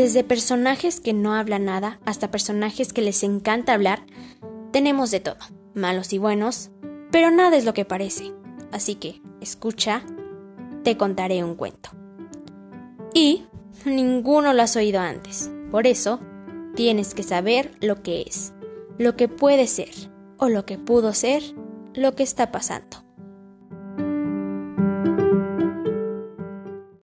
Desde personajes que no hablan nada hasta personajes que les encanta hablar, tenemos de todo, malos y buenos, pero nada es lo que parece. Así que, escucha, te contaré un cuento. Y ninguno lo has oído antes. Por eso, tienes que saber lo que es, lo que puede ser, o lo que pudo ser, lo que está pasando.